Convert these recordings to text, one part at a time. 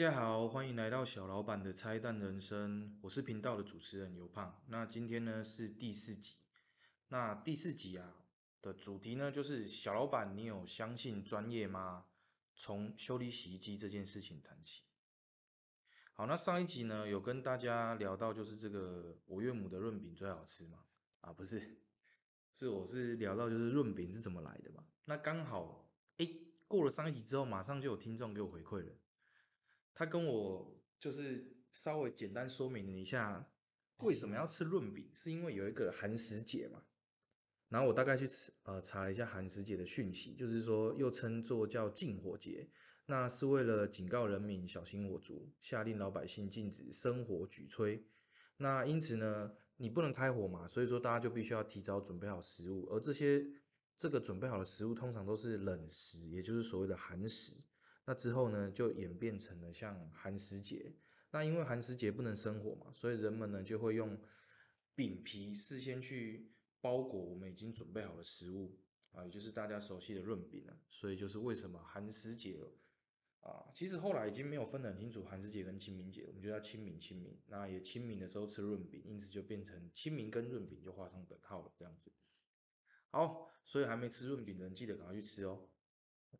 大家好，欢迎来到小老板的拆弹人生，我是频道的主持人尤胖。那今天呢是第四集，那第四集啊的主题呢就是小老板，你有相信专业吗？从修理洗衣机这件事情谈起。好，那上一集呢有跟大家聊到，就是这个我岳母的润饼最好吃嘛？啊，不是，是我是聊到就是润饼是怎么来的嘛？那刚好，哎，过了上一集之后，马上就有听众给我回馈了。他跟我就是稍微简单说明了一下为什么要吃润饼，是因为有一个寒食节嘛。然后我大概去呃查了一下寒食节的讯息，就是说又称作叫禁火节，那是为了警告人民小心火烛，下令老百姓禁止生火举炊。那因此呢，你不能开火嘛，所以说大家就必须要提早准备好食物，而这些这个准备好的食物通常都是冷食，也就是所谓的寒食。那之后呢，就演变成了像寒食节。那因为寒食节不能生火嘛，所以人们呢就会用饼皮事先去包裹我们已经准备好的食物啊，也就是大家熟悉的润饼了。所以就是为什么寒食节啊，其实后来已经没有分得很清楚寒食节跟清明节，我们就叫清明清明。那也清明的时候吃润饼，因此就变成清明跟润饼就画上等号了这样子。好，所以还没吃润饼的人记得赶快去吃哦。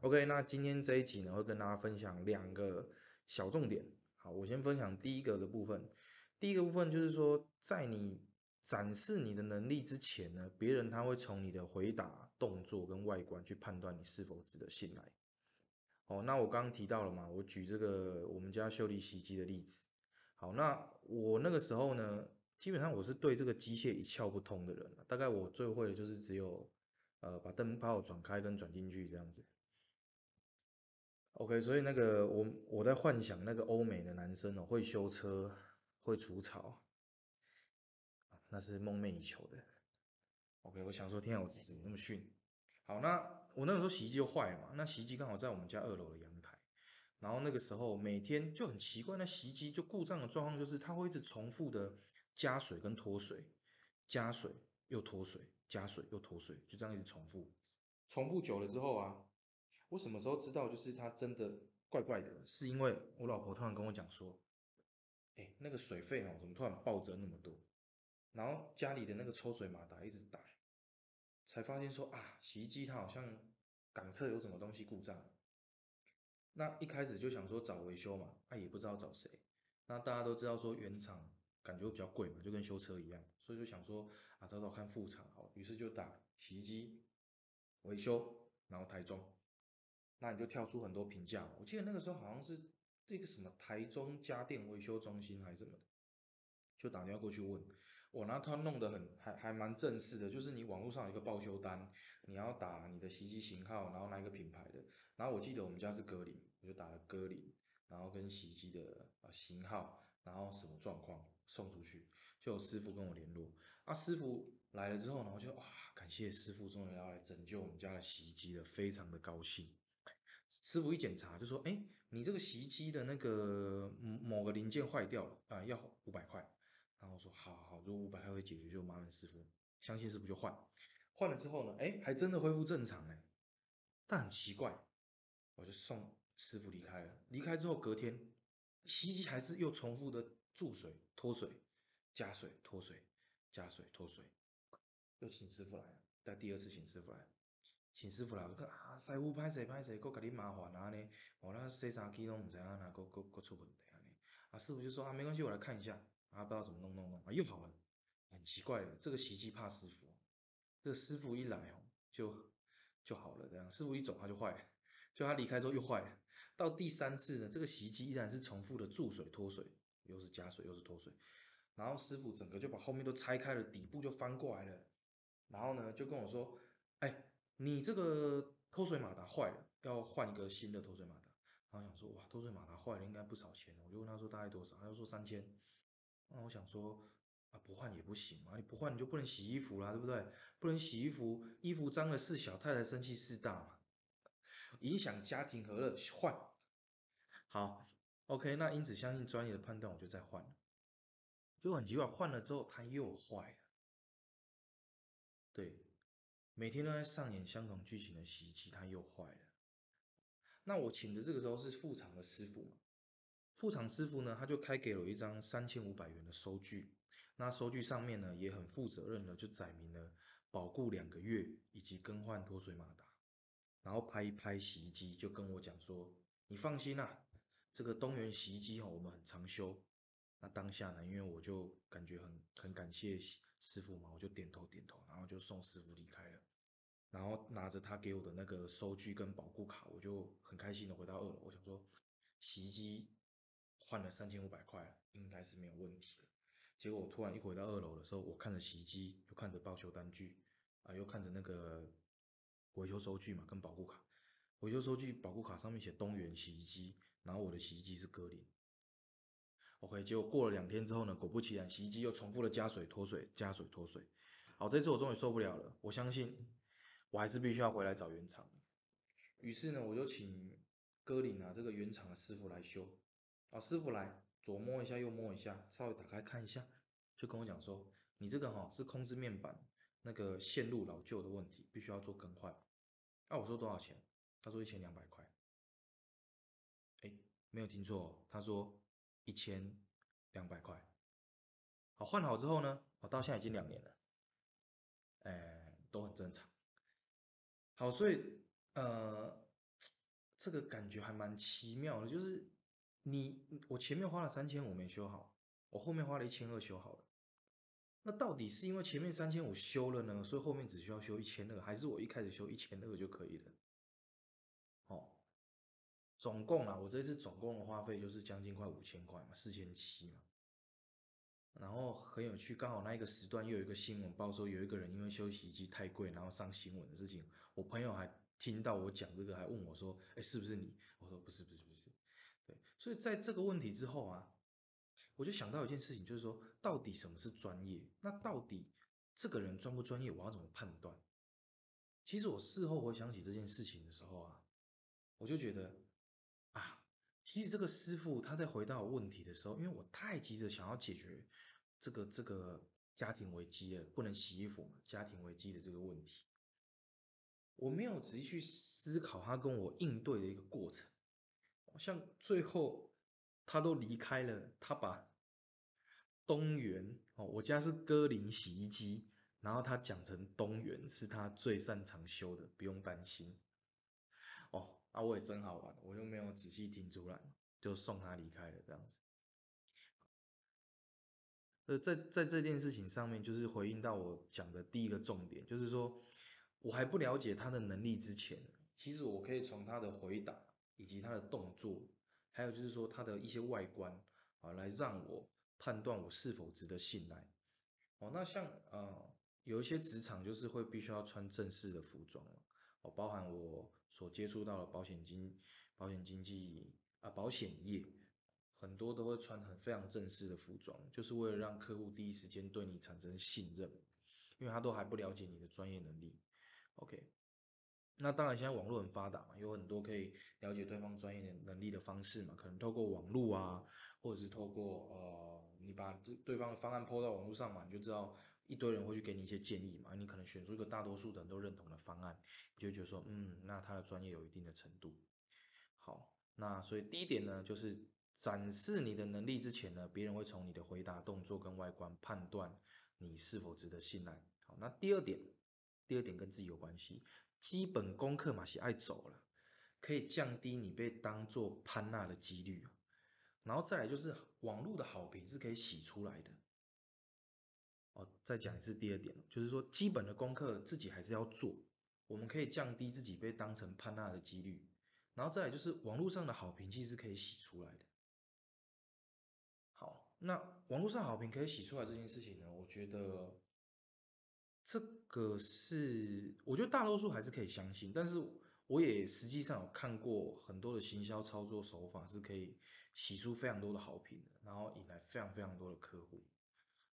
OK，那今天这一集呢，会跟大家分享两个小重点。好，我先分享第一个的部分。第一个部分就是说，在你展示你的能力之前呢，别人他会从你的回答、动作跟外观去判断你是否值得信赖。哦，那我刚刚提到了嘛，我举这个我们家修理洗衣机的例子。好，那我那个时候呢，基本上我是对这个机械一窍不通的人，大概我最会的就是只有呃把灯泡转开跟转进去这样子。OK，所以那个我我在幻想那个欧美的男生哦，会修车，会除草，那是梦寐以求的。OK，我想说，天啊，我自己怎么那么逊？好，那我那个时候洗衣机就坏了嘛，那洗衣机刚好在我们家二楼的阳台，然后那个时候每天就很奇怪，那洗衣机就故障的状况就是它会一直重复的加水跟脱水，加水又脱水，加水又脱水，就这样一直重复，重复久了之后啊。我什么时候知道就是它真的怪怪的？是因为我老婆突然跟我讲说：“哎，那个水费哦，怎么突然暴增那么多？”然后家里的那个抽水马达一直打，才发现说啊，洗衣机它好像感测有什么东西故障。那一开始就想说找维修嘛，那也不知道找谁。那大家都知道说原厂感觉比较贵嘛，就跟修车一样，所以就想说啊找找看副厂好，于是就打洗衣机维修，然后台中。那你就跳出很多评价，我记得那个时候好像是这个什么台中家电维修中心还是什么的，就打电话过去问，我那他弄得很还还蛮正式的，就是你网络上有一个报修单，你要打你的洗衣机型号，然后哪一个品牌的，然后我记得我们家是格林，我就打了格林，然后跟洗衣机的啊型号，然后什么状况送出去，就有师傅跟我联络，啊师傅来了之后呢，我就哇感谢师傅终于要来拯救我们家的洗衣机了，非常的高兴。师傅一检查就说：“哎，你这个洗衣机的那个某个零件坏掉了啊，要五百块。”然后我说：“好好好，如果五百块会解决，就麻烦师傅，相信师傅就换。换了之后呢，哎，还真的恢复正常哎。但很奇怪，我就送师傅离开了。离开之后隔天，洗衣机还是又重复的注水、脱水、加水、脱水、加水、脱水，又请师傅来了。但第二次请师傅来。”请师傅来，我讲啊，师傅歹势歹势，搁甲你麻烦啊呢，我那洗衫机拢毋知影哪，搁搁搁出问题啊呢。啊，师傅就说啊，没关系，我来看一下。啊，不知道怎么弄弄弄，啊，又好了。很奇怪的，这个洗衣机怕师傅，这个师傅一来哦，就就好了。这样，师傅一走，它就坏了。就他离开之后又坏了。到第三次呢，这个洗衣机依然是重复的注水脱水，又是加水又是脱水。然后师傅整个就把后面都拆开了，底部就翻过来了。然后呢，就跟我说，哎。你这个脱水马达坏了，要换一个新的脱水马达。然后想说，哇，脱水马达坏了应该不少钱。我就问他说大概多少，他就说三千。那我想说，啊，不换也不行嘛，不换你就不能洗衣服啦，对不对？不能洗衣服，衣服脏了事小，太太生气事大嘛，影响家庭和乐，换。好，OK，那因此相信专业的判断，我就再换了。就很奇怪，换了之后它又坏了。对。每天都在上演相同剧情的洗衣机，它又坏了。那我请的这个时候是副厂的师傅嘛？副厂师傅呢，他就开给了我一张三千五百元的收据，那收据上面呢也很负责任的就载明了保固两个月以及更换脱水马达，然后拍一拍洗衣机，就跟我讲说：“你放心啦，这个东元洗衣机哦，我们很常修。”那当下呢，因为我就感觉很很感谢师傅嘛，我就点头点头，然后就送师傅离开了，然后拿着他给我的那个收据跟保护卡，我就很开心的回到二楼，我想说洗衣机。换了三千五百块，应该是没有问题了。结果我突然一回到二楼的时候，我看着洗衣机，又看着报修单据，啊，又看着那个维修收据嘛，跟保护卡。维修收据、保护卡上面写东元洗衣机，然后我的洗衣机是格林。OK，结果过了两天之后呢，果不其然，洗衣机又重复的加水脱水，加水脱水。好，这次我终于受不了了，我相信我还是必须要回来找原厂。于是呢，我就请哥林啊这个原厂的师傅来修。啊，师傅来左摸一下，右摸一下，稍微打开看一下，就跟我讲说，你这个哈是控制面板那个线路老旧的问题，必须要做更换。啊，我说多少钱？他说一千两百块。哎，没有听错，他说一千两百块。好，换好之后呢，我到现在已经两年了，哎，都很正常。好，所以呃，这个感觉还蛮奇妙的，就是。你我前面花了三千五没修好，我后面花了一千二修好了。那到底是因为前面三千五修了呢，所以后面只需要修一千二，还是我一开始修一千二就可以了？哦，总共啊，我这次总共的花费就是将近快五千块嘛，四千七嘛。然后很有趣，刚好那一个时段又有一个新闻报说有一个人因为修洗衣机太贵，然后上新闻的事情。我朋友还听到我讲这个，还问我说：“哎，是不是你？”我说：“不是，不是，不是。”对，所以在这个问题之后啊，我就想到一件事情，就是说，到底什么是专业？那到底这个人专不专业？我要怎么判断？其实我事后回想起这件事情的时候啊，我就觉得啊，其实这个师傅他在回答我问题的时候，因为我太急着想要解决这个这个家庭危机了，不能洗衣服嘛，家庭危机的这个问题，我没有仔细去思考他跟我应对的一个过程。像最后他都离开了，他把东元哦，我家是歌林洗衣机，然后他讲成东元是他最擅长修的，不用担心。哦，那我也真好玩，我就没有仔细听出来，就送他离开了这样子。呃，在在这件事情上面，就是回应到我讲的第一个重点，就是说我还不了解他的能力之前，其实我可以从他的回答。以及他的动作，还有就是说他的一些外观啊，来让我判断我是否值得信赖。哦，那像呃有一些职场就是会必须要穿正式的服装哦，包含我所接触到的保险经保险经纪啊保险业，很多都会穿很非常正式的服装，就是为了让客户第一时间对你产生信任，因为他都还不了解你的专业能力。OK。那当然，现在网络很发达嘛，有很多可以了解对方专业能力的方式嘛，可能透过网络啊，或者是透过呃，你把这对方的方案抛到网络上嘛，你就知道一堆人会去给你一些建议嘛，你可能选出一个大多数的人都认同的方案，你就觉得说，嗯，那他的专业有一定的程度。好，那所以第一点呢，就是展示你的能力之前呢，别人会从你的回答动作跟外观判断你是否值得信赖。好，那第二点，第二点跟自己有关系。基本功课嘛是爱走了，可以降低你被当做潘娜的几率然后再来就是网络的好评是可以洗出来的。哦，再讲一次第二点，就是说基本的功课自己还是要做，我们可以降低自己被当成潘娜的几率。然后再来就是网络上的好评其实是可以洗出来的。那网络上好评可以洗出来这件事情呢，我觉得。这个是我觉得大多数还是可以相信，但是我也实际上有看过很多的行销操作手法是可以洗出非常多的好评的，然后引来非常非常多的客户，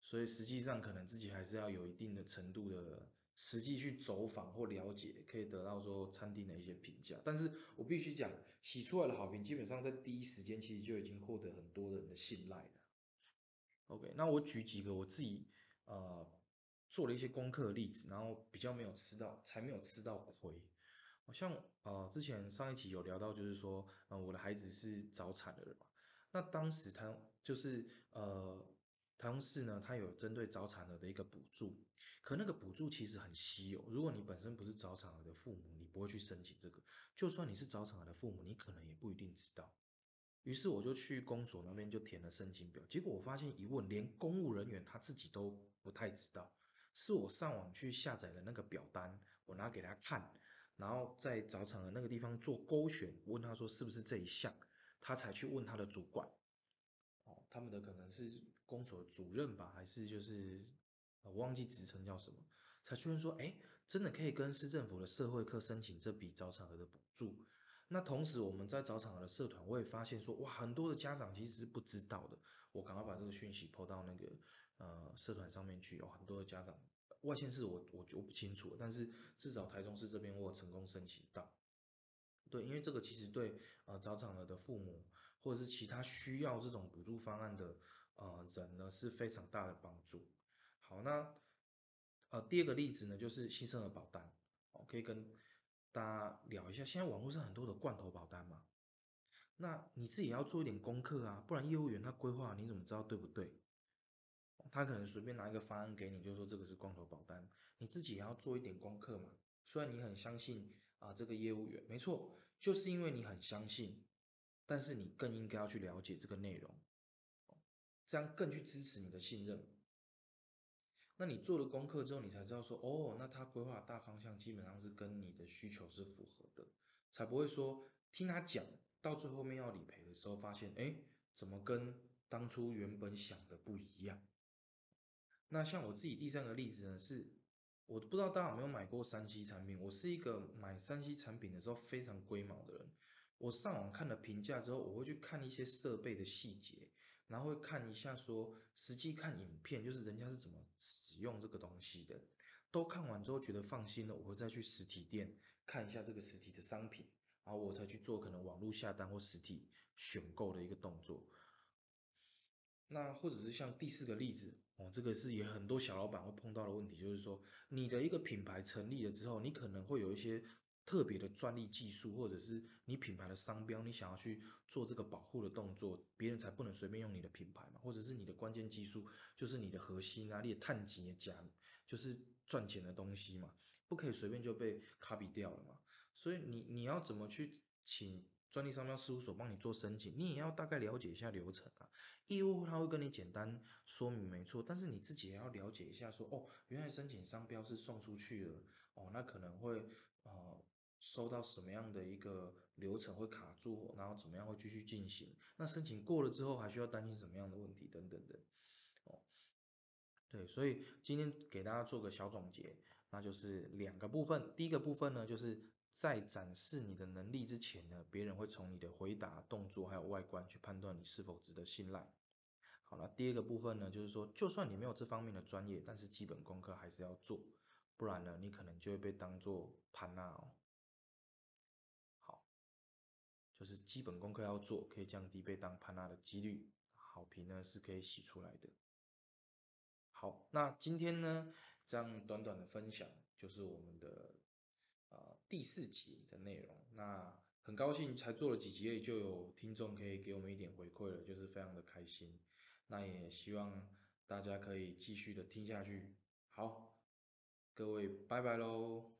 所以实际上可能自己还是要有一定的程度的实际去走访或了解，可以得到说餐厅的一些评价。但是我必须讲，洗出来的好评基本上在第一时间其实就已经获得很多人的信赖了。OK，那我举几个我自己呃。做了一些功课的例子，然后比较没有吃到，才没有吃到亏。好像呃之前上一期有聊到，就是说，呃我的孩子是早产的人嘛，那当时台就是呃台中市呢，它有针对早产儿的一个补助，可那个补助其实很稀有。如果你本身不是早产儿的父母，你不会去申请这个；就算你是早产儿的父母，你可能也不一定知道。于是我就去公所那边就填了申请表，结果我发现一问，连公务人员他自己都不太知道。是我上网去下载的那个表单，我拿给他看，然后在早场的那个地方做勾选，问他说是不是这一项，他才去问他的主管，哦，他们的可能是公所主任吧，还是就是我忘记职称叫什么，才确认说，哎，真的可以跟市政府的社会科申请这笔早产儿的补助。那同时我们在早产儿的社团，我也发现说，哇，很多的家长其实是不知道的，我赶快把这个讯息抛到那个。呃，社团上面去有很多的家长，外县市我我就不清楚，但是至少台中市这边我成功申请到。对，因为这个其实对呃早产儿的父母或者是其他需要这种补助方案的呃人呢是非常大的帮助。好，那呃第二个例子呢就是新生儿保单，哦可以跟大家聊一下，现在网络上很多的罐头保单嘛，那你自己要做一点功课啊，不然业务员他规划你怎么知道对不对？他可能随便拿一个方案给你，就说这个是光头保单，你自己也要做一点功课嘛。虽然你很相信啊这个业务员，没错，就是因为你很相信，但是你更应该要去了解这个内容，这样更去支持你的信任。那你做了功课之后，你才知道说，哦，那他规划大方向基本上是跟你的需求是符合的，才不会说听他讲到最后面要理赔的时候，发现哎，怎么跟当初原本想的不一样。那像我自己第三个例子呢，是我不知道大家有没有买过三 C 产品。我是一个买三 C 产品的时候非常龟毛的人。我上网看了评价之后，我会去看一些设备的细节，然后会看一下说实际看影片，就是人家是怎么使用这个东西的。都看完之后觉得放心了，我会再去实体店看一下这个实体的商品，然后我才去做可能网络下单或实体选购的一个动作。那或者是像第四个例子。哦，这个是也很多小老板会碰到的问题，就是说你的一个品牌成立了之后，你可能会有一些特别的专利技术，或者是你品牌的商标，你想要去做这个保护的动作，别人才不能随便用你的品牌嘛，或者是你的关键技术就是你的核心啊，你的碳基讲就是赚钱的东西嘛，不可以随便就被卡比掉了嘛，所以你你要怎么去请？专利商标事务所帮你做申请，你也要大概了解一下流程啊。业务他会跟你简单说明，没错，但是你自己也要了解一下，说哦，原来申请商标是送出去了，哦，那可能会呃收到什么样的一个流程会卡住，然后怎么样会继续进行？那申请过了之后还需要担心什么样的问题等等的，哦，对，所以今天给大家做个小总结，那就是两个部分，第一个部分呢就是。在展示你的能力之前呢，别人会从你的回答、动作还有外观去判断你是否值得信赖。好了，第二个部分呢，就是说，就算你没有这方面的专业，但是基本功课还是要做，不然呢，你可能就会被当做潘娜哦。就是基本功课要做，可以降低被当潘娜的几率，好评呢是可以洗出来的。好，那今天呢，这样短短的分享就是我们的。呃，第四集的内容，那很高兴才做了几集，就有听众可以给我们一点回馈了，就是非常的开心。那也希望大家可以继续的听下去。好，各位拜拜喽。